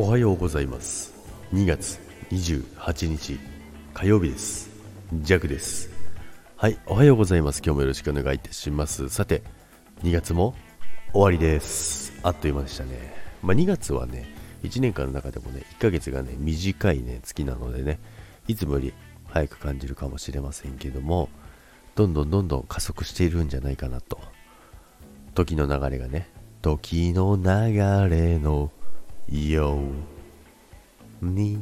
おはようございます。2月28日火曜日です。ジャクです。はいおはようございます。今日もよろしくお願いいたします。さて2月も終わりです。あっという間でしたね。まあ、2月はね1年間の中でもね1ヶ月がね短いね月なのでねいつもより早く感じるかもしれませんけどもどんどんどんどん加速しているんじゃないかなと。時の流れがね時の流れのよに。っ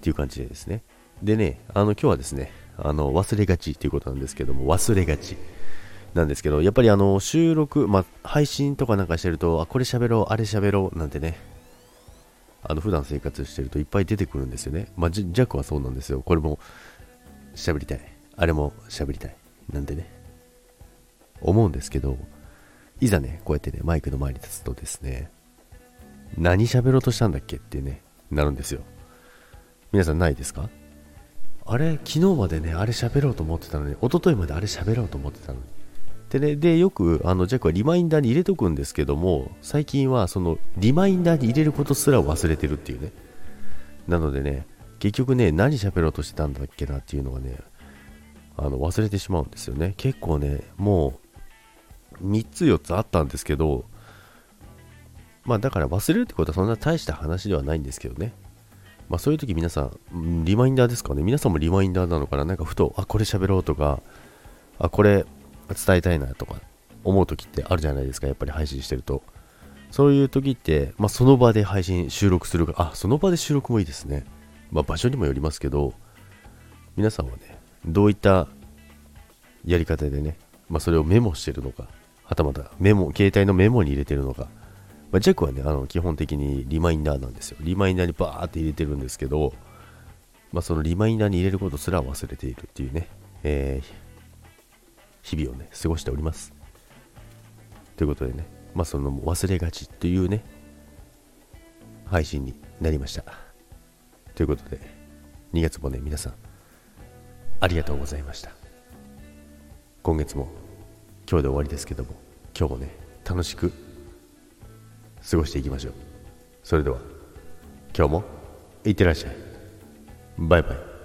ていう感じでですね。でねあの今日はですねあの忘れがちっていうことなんですけども忘れがちなんですけどやっぱりあの収録、ま、配信とかなんかしてるとあこれ喋ろうあれ喋ろうなんてねあの普段生活してるといっぱい出てくるんですよね。まあジャックはそうなんですよ。これも喋りたい。あれも喋りたい。なんてね思うんですけどいざねこうやってねマイクの前に立つとですね何喋ろうとしたんだっけってねなるんですよ。皆さんないですか？あれ昨日までねあれ喋ろうと思ってたのに一昨日まであれ喋ろうと思ってたのに。でねでよくあのジャックはリマインダーに入れとくんですけども最近はそのリマインダーに入れることすら忘れてるっていうね。なのでね結局ね何喋ろうとしてたんだっけなっていうのがねあの忘れてしまうんですよね。結構ねもう3つ4つあったんですけどまあだから忘れるってことはそんな大した話ではないんですけどね。まあそういう時皆さんリマインダーですかね。皆さんもリマインダーなのかな。なんかふとあこれ喋ろうとかあこれ伝えたいなとか思う時ってあるじゃないですか。やっぱり配信してると。そういう時って、まあ、その場で配信収録するか。あその場で収録もいいですね。まあ場所にもよりますけど皆さんはねどういったやり方でね、まあ、それをメモしてるのか。はたまたメモ携帯のメモに入れてるのか、まあ、ジャックはねあの基本的にリマインダーなんですよリマインダーにバーって入れてるんですけど、まあ、そのリマインダーに入れることすら忘れているっていうね、えー日々をね、過ごしております。ということでね、まあその忘れがちっていうね、配信になりました。ということで、2月もね、皆さん、ありがとうございました。今月も今日で終わりですけども、今日もね、楽しく過ごしていきましょう。それでは、今日もいってらっしゃい。バイバイ。